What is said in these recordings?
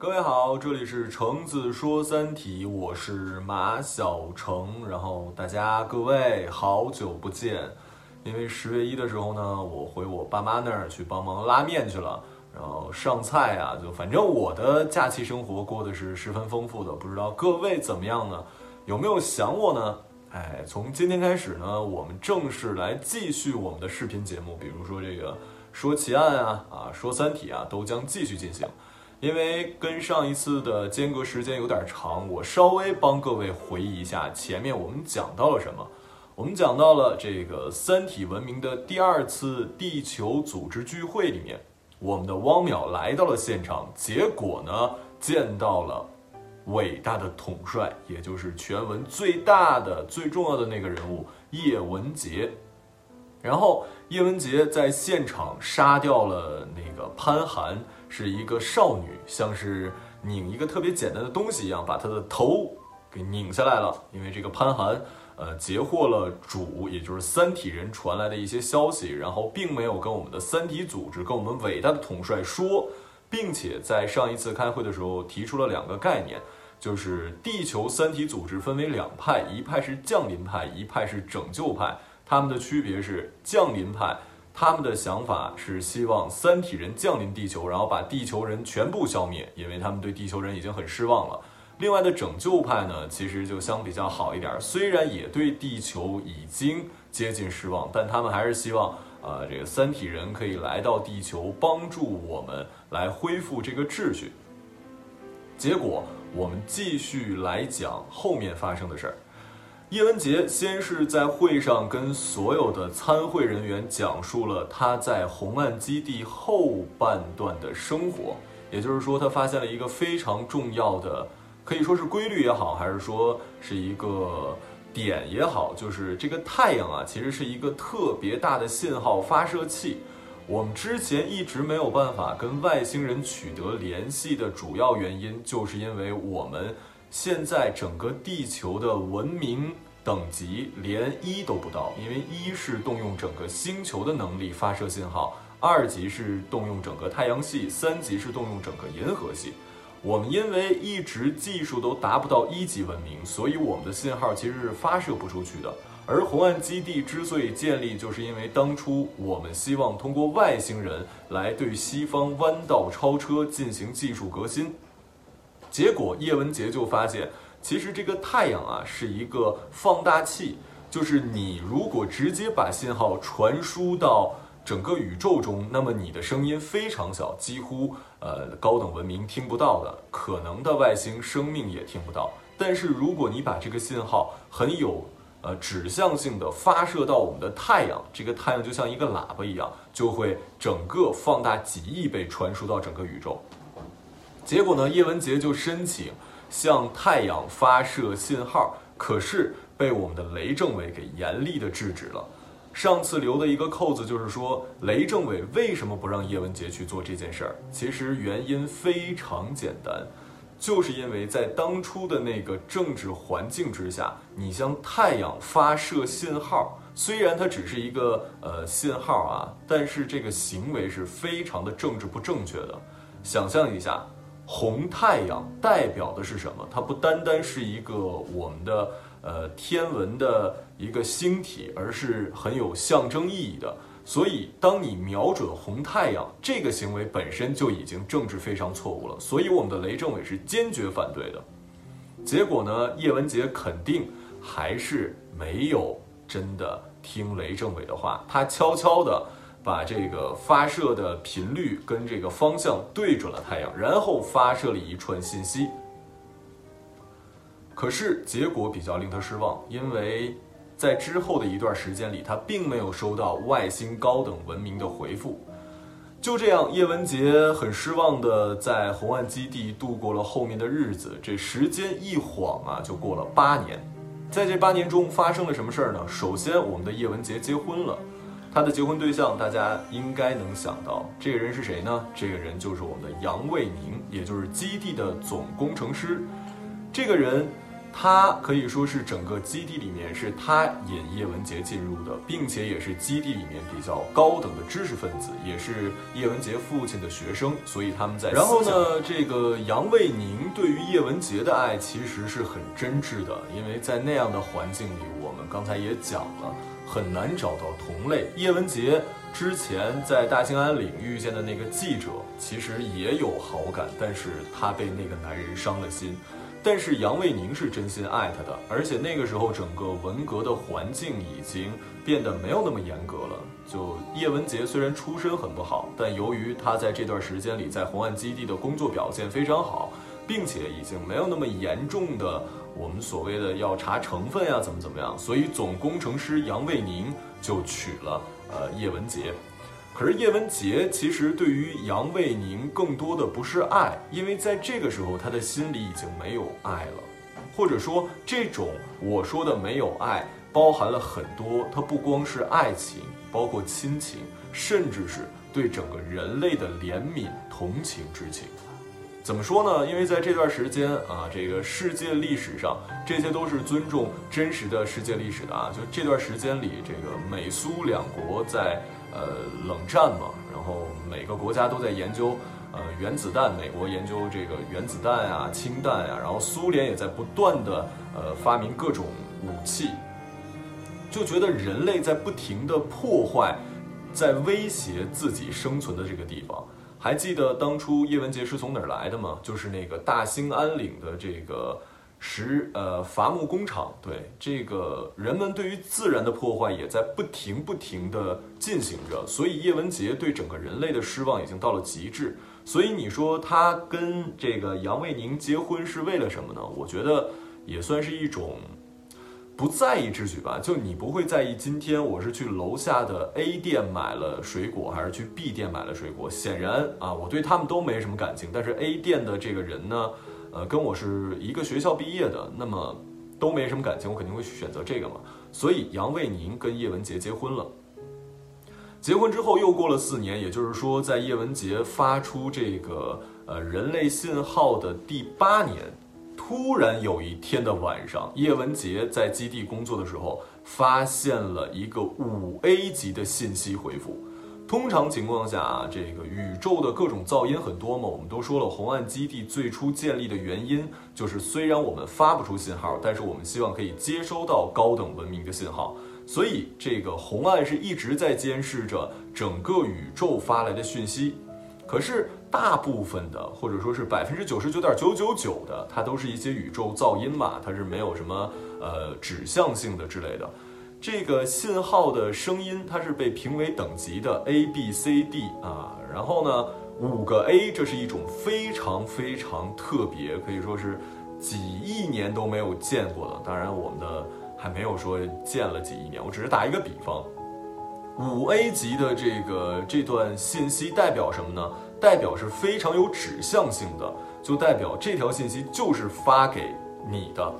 各位好，这里是橙子说三体，我是马小橙。然后大家各位好久不见，因为十月一的时候呢，我回我爸妈那儿去帮忙拉面去了，然后上菜啊，就反正我的假期生活过得是十分丰富的。不知道各位怎么样呢？有没有想我呢？哎，从今天开始呢，我们正式来继续我们的视频节目，比如说这个说奇案啊，啊说三体啊，都将继续进行。因为跟上一次的间隔时间有点长，我稍微帮各位回忆一下前面我们讲到了什么。我们讲到了这个三体文明的第二次地球组织聚会里面，我们的汪淼来到了现场，结果呢见到了伟大的统帅，也就是全文最大的、最重要的那个人物叶文洁。然后叶文洁在现场杀掉了那个潘寒。是一个少女，像是拧一个特别简单的东西一样，把她的头给拧下来了。因为这个潘寒，呃，截获了主，也就是三体人传来的一些消息，然后并没有跟我们的三体组织、跟我们伟大的统帅说，并且在上一次开会的时候提出了两个概念，就是地球三体组织分为两派，一派是降临派，一派是拯救派。他们的区别是降临派。他们的想法是希望三体人降临地球，然后把地球人全部消灭，因为他们对地球人已经很失望了。另外的拯救派呢，其实就相比较好一点，虽然也对地球已经接近失望，但他们还是希望，呃，这个三体人可以来到地球，帮助我们来恢复这个秩序。结果，我们继续来讲后面发生的事儿。叶文洁先是在会上跟所有的参会人员讲述了他在红岸基地后半段的生活，也就是说，他发现了一个非常重要的，可以说是规律也好，还是说是一个点也好，就是这个太阳啊，其实是一个特别大的信号发射器。我们之前一直没有办法跟外星人取得联系的主要原因，就是因为我们。现在整个地球的文明等级连一都不到，因为一是动用整个星球的能力发射信号，二级是动用整个太阳系，三级是动用整个银河系。我们因为一直技术都达不到一级文明，所以我们的信号其实是发射不出去的。而红岸基地之所以建立，就是因为当初我们希望通过外星人来对西方弯道超车进行技术革新。结果叶文洁就发现，其实这个太阳啊是一个放大器，就是你如果直接把信号传输到整个宇宙中，那么你的声音非常小，几乎呃高等文明听不到的，可能的外星生命也听不到。但是如果你把这个信号很有呃指向性的发射到我们的太阳，这个太阳就像一个喇叭一样，就会整个放大几亿倍传输到整个宇宙。结果呢？叶文洁就申请向太阳发射信号，可是被我们的雷政委给严厉的制止了。上次留的一个扣子就是说，雷政委为什么不让叶文洁去做这件事儿？其实原因非常简单，就是因为在当初的那个政治环境之下，你向太阳发射信号，虽然它只是一个呃信号啊，但是这个行为是非常的政治不正确的。想象一下。红太阳代表的是什么？它不单单是一个我们的呃天文的一个星体，而是很有象征意义的。所以，当你瞄准红太阳，这个行为本身就已经政治非常错误了。所以，我们的雷政委是坚决反对的。结果呢，叶文洁肯定还是没有真的听雷政委的话，他悄悄的。把这个发射的频率跟这个方向对准了太阳，然后发射了一串信息。可是结果比较令他失望，因为在之后的一段时间里，他并没有收到外星高等文明的回复。就这样，叶文洁很失望的在红岸基地度过了后面的日子。这时间一晃啊，就过了八年。在这八年中发生了什么事儿呢？首先，我们的叶文洁结婚了。他的结婚对象，大家应该能想到，这个人是谁呢？这个人就是我们的杨卫宁，也就是基地的总工程师。这个人他可以说是整个基地里面是他引叶文洁进入的，并且也是基地里面比较高等的知识分子，也是叶文洁父亲的学生，所以他们在。然后呢，这个杨卫宁对于叶文洁的爱其实是很真挚的，因为在那样的环境里，我们刚才也讲了，很难找到同类。叶文洁之前在大兴安岭遇见的那个记者，其实也有好感，但是他被那个男人伤了心。但是杨卫宁是真心爱他的，而且那个时候整个文革的环境已经变得没有那么严格了。就叶文洁虽然出身很不好，但由于他在这段时间里在红岸基地的工作表现非常好，并且已经没有那么严重的我们所谓的要查成分呀怎么怎么样，所以总工程师杨卫宁就娶了呃叶文洁。可是叶文洁其实对于杨卫宁更多的不是爱，因为在这个时候他的心里已经没有爱了，或者说这种我说的没有爱，包含了很多，它不光是爱情，包括亲情，甚至是对整个人类的怜悯同情之情。怎么说呢？因为在这段时间啊，这个世界历史上，这些都是尊重真实的世界历史的啊，就这段时间里，这个美苏两国在。呃，冷战嘛，然后每个国家都在研究，呃，原子弹，美国研究这个原子弹呀、氢弹呀，然后苏联也在不断的呃发明各种武器，就觉得人类在不停的破坏，在威胁自己生存的这个地方。还记得当初叶文洁是从哪儿来的吗？就是那个大兴安岭的这个。石呃伐木工厂，对这个人们对于自然的破坏也在不停不停的进行着，所以叶文洁对整个人类的失望已经到了极致。所以你说他跟这个杨卫宁结婚是为了什么呢？我觉得也算是一种不在意之举吧。就你不会在意今天我是去楼下的 A 店买了水果，还是去 B 店买了水果？显然啊，我对他们都没什么感情。但是 A 店的这个人呢？呃，跟我是一个学校毕业的，那么都没什么感情，我肯定会选择这个嘛。所以杨卫宁跟叶文洁结婚了。结婚之后又过了四年，也就是说，在叶文洁发出这个呃人类信号的第八年，突然有一天的晚上，叶文洁在基地工作的时候，发现了一个五 A 级的信息回复。通常情况下啊，这个宇宙的各种噪音很多嘛，我们都说了，红岸基地最初建立的原因就是虽然我们发不出信号，但是我们希望可以接收到高等文明的信号，所以这个红岸是一直在监视着整个宇宙发来的讯息。可是大部分的，或者说是百分之九十九点九九九的，它都是一些宇宙噪音嘛，它是没有什么呃指向性的之类的。这个信号的声音，它是被评为等级的 A B C D 啊，然后呢，五个 A，这是一种非常非常特别，可以说是几亿年都没有见过的。当然，我们的还没有说见了几亿年，我只是打一个比方。五 A 级的这个这段信息代表什么呢？代表是非常有指向性的，就代表这条信息就是发给你的。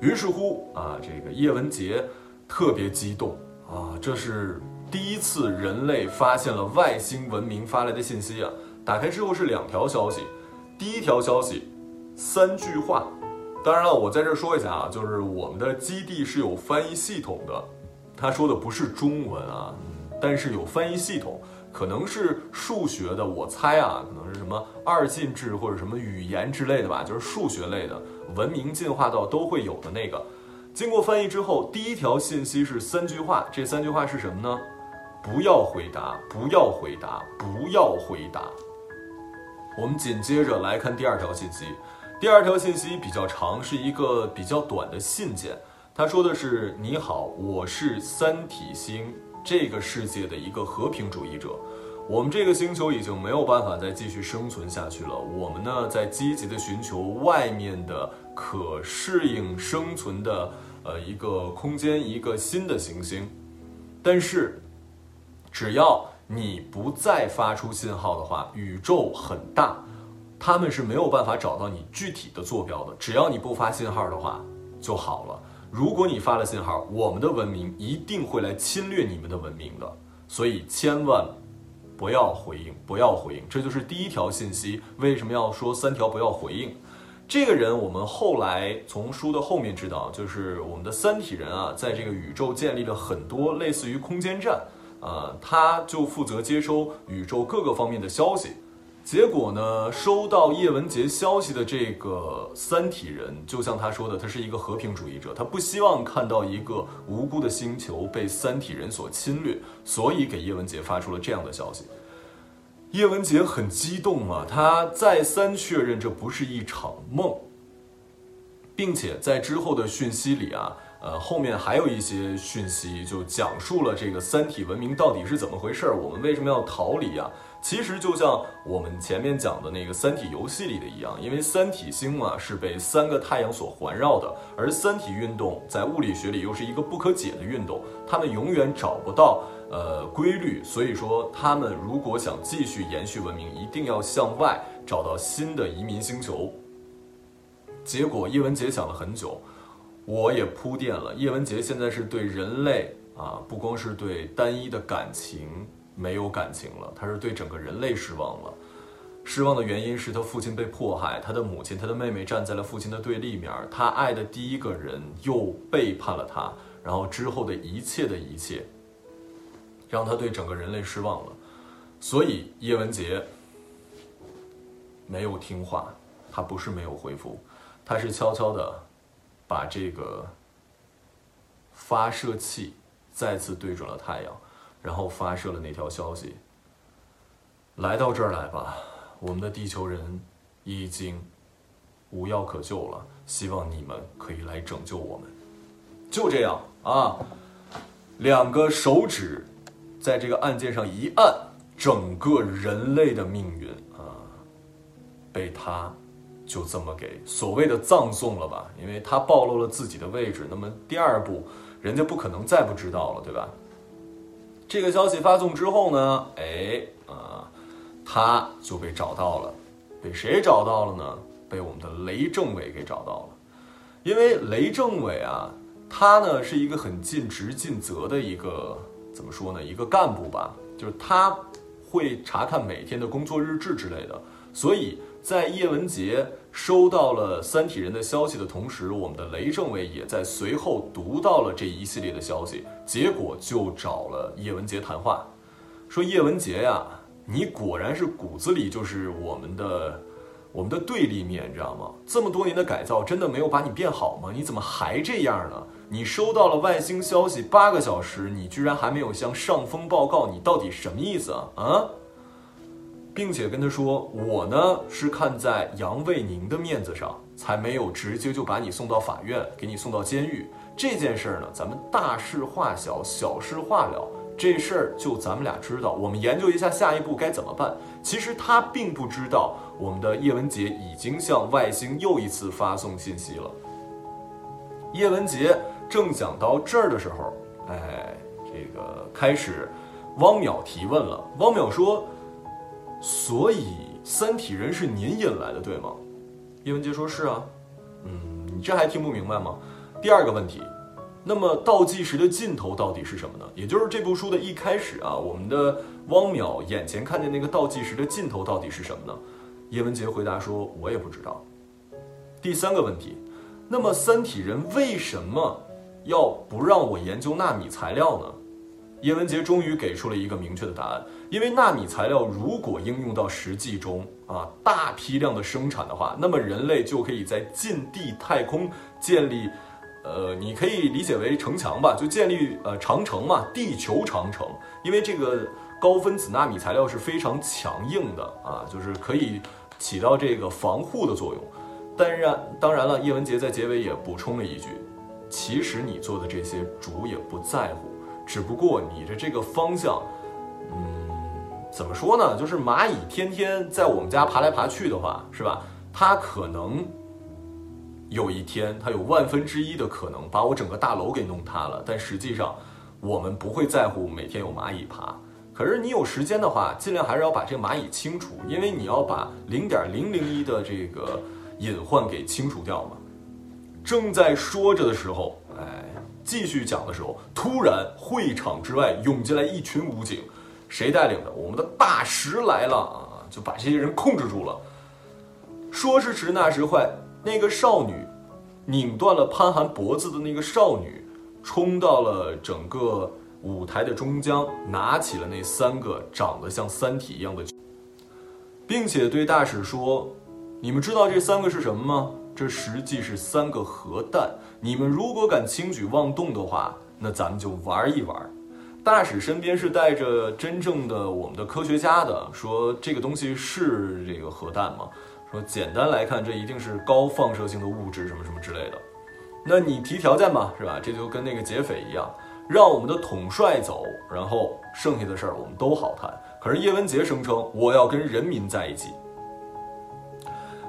于是乎啊，这个叶文洁。特别激动啊！这是第一次人类发现了外星文明发来的信息啊！打开之后是两条消息，第一条消息，三句话。当然了，我在这说一下啊，就是我们的基地是有翻译系统的，他说的不是中文啊，但是有翻译系统，可能是数学的，我猜啊，可能是什么二进制或者什么语言之类的吧，就是数学类的，文明进化到都会有的那个。经过翻译之后，第一条信息是三句话。这三句话是什么呢？不要回答，不要回答，不要回答。我们紧接着来看第二条信息。第二条信息比较长，是一个比较短的信件。他说的是：“你好，我是三体星这个世界的一个和平主义者。我们这个星球已经没有办法再继续生存下去了。我们呢，在积极的寻求外面的可适应生存的。”呃，一个空间，一个新的行星，但是，只要你不再发出信号的话，宇宙很大，他们是没有办法找到你具体的坐标的。只要你不发信号的话就好了。如果你发了信号，我们的文明一定会来侵略你们的文明的。所以千万不要回应，不要回应。这就是第一条信息。为什么要说三条不要回应？这个人我们后来从书的后面知道，就是我们的三体人啊，在这个宇宙建立了很多类似于空间站，呃，他就负责接收宇宙各个方面的消息。结果呢，收到叶文洁消息的这个三体人，就像他说的，他是一个和平主义者，他不希望看到一个无辜的星球被三体人所侵略，所以给叶文洁发出了这样的消息。叶文洁很激动啊，他再三确认这不是一场梦，并且在之后的讯息里啊，呃，后面还有一些讯息就讲述了这个三体文明到底是怎么回事儿，我们为什么要逃离啊？其实就像我们前面讲的那个《三体》游戏里的一样，因为三体星嘛是被三个太阳所环绕的，而三体运动在物理学里又是一个不可解的运动，他们永远找不到呃规律，所以说他们如果想继续延续文明，一定要向外找到新的移民星球。结果叶文洁想了很久，我也铺垫了，叶文洁现在是对人类啊，不光是对单一的感情。没有感情了，他是对整个人类失望了。失望的原因是他父亲被迫害，他的母亲、他的妹妹站在了父亲的对立面，他爱的第一个人又背叛了他，然后之后的一切的一切，让他对整个人类失望了。所以叶文洁没有听话，他不是没有回复，他是悄悄的把这个发射器再次对准了太阳。然后发射了那条消息。来到这儿来吧，我们的地球人已经无药可救了，希望你们可以来拯救我们。就这样啊，两个手指在这个按键上一按，整个人类的命运啊，被他就这么给所谓的葬送了吧？因为他暴露了自己的位置，那么第二步，人家不可能再不知道了，对吧？这个消息发送之后呢，哎啊，他就被找到了，被谁找到了呢？被我们的雷政委给找到了。因为雷政委啊，他呢是一个很尽职尽责的一个怎么说呢？一个干部吧，就是他会查看每天的工作日志之类的，所以。在叶文洁收到了三体人的消息的同时，我们的雷政委也在随后读到了这一系列的消息，结果就找了叶文洁谈话，说叶文洁呀，你果然是骨子里就是我们的我们的对立面，你知道吗？这么多年的改造真的没有把你变好吗？你怎么还这样呢？你收到了外星消息八个小时，你居然还没有向上峰报告，你到底什么意思啊？啊？并且跟他说：“我呢是看在杨卫宁的面子上，才没有直接就把你送到法院，给你送到监狱。这件事儿呢，咱们大事化小，小事化了。这事儿就咱们俩知道，我们研究一下下一步该怎么办。其实他并不知道，我们的叶文洁已经向外星又一次发送信息了。叶文杰正讲到这儿的时候，哎，这个开始，汪淼提问了。汪淼说。”所以三体人是您引来的，对吗？叶文洁说：“是啊。”嗯，你这还听不明白吗？第二个问题，那么倒计时的尽头到底是什么呢？也就是这部书的一开始啊，我们的汪淼眼前看见那个倒计时的尽头到底是什么呢？叶文洁回答说：“我也不知道。”第三个问题，那么三体人为什么要不让我研究纳米材料呢？叶文洁终于给出了一个明确的答案。因为纳米材料如果应用到实际中啊，大批量的生产的话，那么人类就可以在近地太空建立，呃，你可以理解为城墙吧，就建立呃长城嘛，地球长城。因为这个高分子纳米材料是非常强硬的啊，就是可以起到这个防护的作用。当然，当然了，叶文洁在结尾也补充了一句：其实你做的这些主也不在乎，只不过你的这个方向，怎么说呢？就是蚂蚁天天在我们家爬来爬去的话，是吧？它可能有一天，它有万分之一的可能把我整个大楼给弄塌了。但实际上，我们不会在乎每天有蚂蚁爬。可是你有时间的话，尽量还是要把这个蚂蚁清除，因为你要把零点零零一的这个隐患给清除掉嘛。正在说着的时候，哎，继续讲的时候，突然会场之外涌进来一群武警。谁带领的？我们的大石来了啊！就把这些人控制住了。说时迟，那时快，那个少女拧断了潘寒脖子的那个少女，冲到了整个舞台的中央，拿起了那三个长得像三体一样的，并且对大使说：“你们知道这三个是什么吗？这实际是三个核弹。你们如果敢轻举妄动的话，那咱们就玩一玩。”大使身边是带着真正的我们的科学家的，说这个东西是这个核弹吗？说简单来看，这一定是高放射性的物质，什么什么之类的。那你提条件吧，是吧？这就跟那个劫匪一样，让我们的统帅走，然后剩下的事儿我们都好谈。可是叶文洁声称我要跟人民在一起。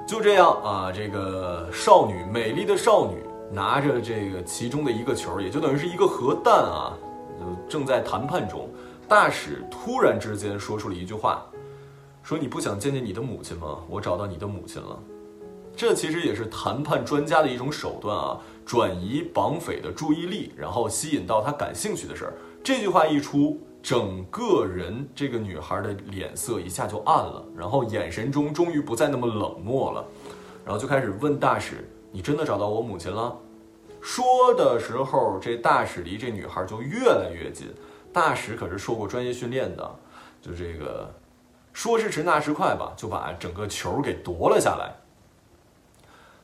就这样啊，这个少女，美丽的少女，拿着这个其中的一个球，也就等于是一个核弹啊。正在谈判中，大使突然之间说出了一句话，说：“你不想见见你的母亲吗？我找到你的母亲了。”这其实也是谈判专家的一种手段啊，转移绑匪的注意力，然后吸引到他感兴趣的事儿。这句话一出，整个人这个女孩的脸色一下就暗了，然后眼神中终于不再那么冷漠了，然后就开始问大使：“你真的找到我母亲了？”说的时候，这大使离这女孩就越来越近。大使可是受过专业训练的，就这个说时迟那时快吧，就把整个球给夺了下来。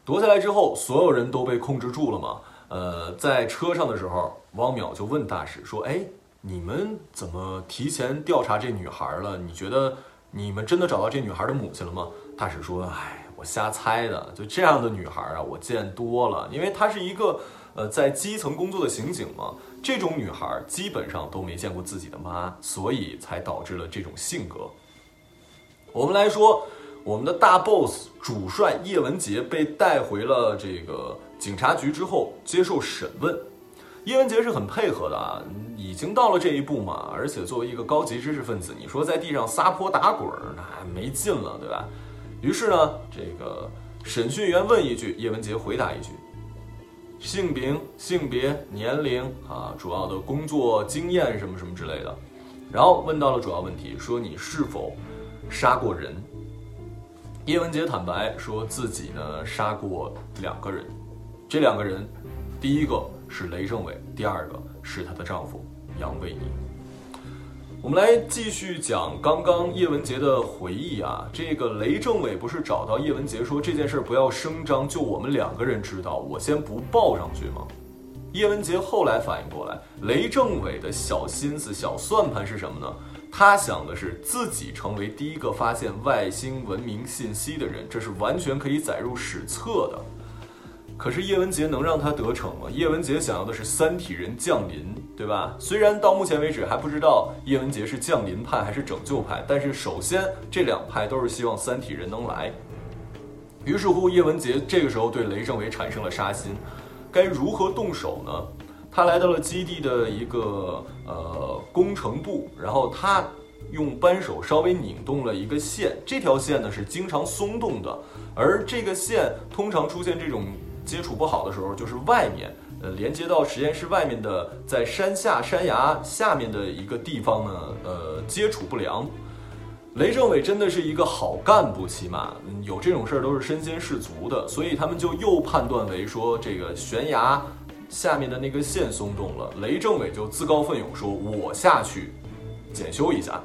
夺下来之后，所有人都被控制住了嘛。呃，在车上的时候，汪淼就问大使说：“哎，你们怎么提前调查这女孩了？你觉得你们真的找到这女孩的母亲了吗？”大使说：“哎。”瞎猜的，就这样的女孩啊，我见多了。因为她是一个，呃，在基层工作的刑警嘛，这种女孩基本上都没见过自己的妈，所以才导致了这种性格。我们来说，我们的大 boss 主帅叶文杰被带回了这个警察局之后接受审问。叶文杰是很配合的啊，已经到了这一步嘛，而且作为一个高级知识分子，你说在地上撒泼打滚，那没劲了，对吧？于是呢，这个审讯员问一句，叶文杰回答一句，姓名、性别、年龄啊，主要的工作经验什么什么之类的，然后问到了主要问题，说你是否杀过人？叶文杰坦白说自己呢杀过两个人，这两个人，第一个是雷政委，第二个是她的丈夫杨卫宁。我们来继续讲刚刚叶文洁的回忆啊，这个雷政委不是找到叶文洁说这件事不要声张，就我们两个人知道，我先不报上去吗？叶文洁后来反应过来，雷政委的小心思、小算盘是什么呢？他想的是自己成为第一个发现外星文明信息的人，这是完全可以载入史册的。可是叶文洁能让他得逞吗？叶文洁想要的是三体人降临，对吧？虽然到目前为止还不知道叶文洁是降临派还是拯救派，但是首先这两派都是希望三体人能来。于是乎，叶文洁这个时候对雷政伟产生了杀心，该如何动手呢？他来到了基地的一个呃工程部，然后他用扳手稍微拧动了一个线，这条线呢是经常松动的，而这个线通常出现这种。接触不好的时候，就是外面，呃，连接到实验室外面的，在山下山崖下面的一个地方呢，呃，接触不良。雷政委真的是一个好干部，起码有这种事儿都是身先士卒的，所以他们就又判断为说这个悬崖下面的那个线松动了。雷政委就自告奋勇说：“我下去检修一下。”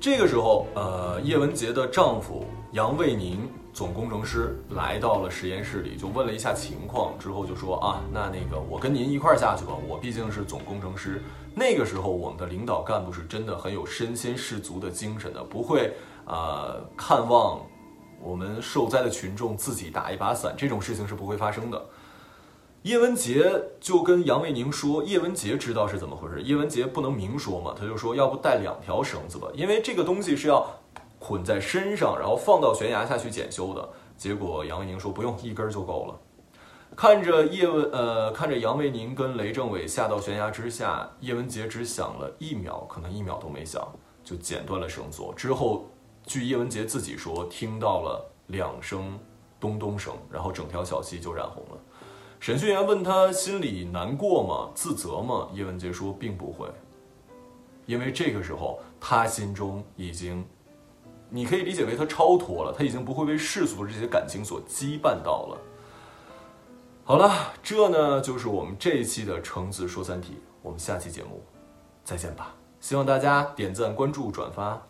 这个时候，呃，叶文洁的丈夫杨卫宁。总工程师来到了实验室里，就问了一下情况，之后就说啊，那那个我跟您一块儿下去吧，我毕竟是总工程师。那个时候我们的领导干部是真的很有身先士卒的精神的，不会啊看望我们受灾的群众自己打一把伞，这种事情是不会发生的。叶文杰就跟杨卫宁说，叶文杰知道是怎么回事，叶文杰不能明说嘛，他就说要不带两条绳子吧，因为这个东西是要。捆在身上，然后放到悬崖下去检修的结果，杨卫宁说不用，一根就够了。看着叶文，呃，看着杨卫宁跟雷政委下到悬崖之下，叶文洁只想了一秒，可能一秒都没想，就剪断了绳索。之后，据叶文洁自己说，听到了两声咚咚声，然后整条小溪就染红了。审讯员问他心里难过吗？自责吗？叶文洁说并不会，因为这个时候他心中已经。你可以理解为他超脱了，他已经不会被世俗的这些感情所羁绊到了。好了，这呢就是我们这一期的橙子说三体，我们下期节目再见吧。希望大家点赞、关注、转发。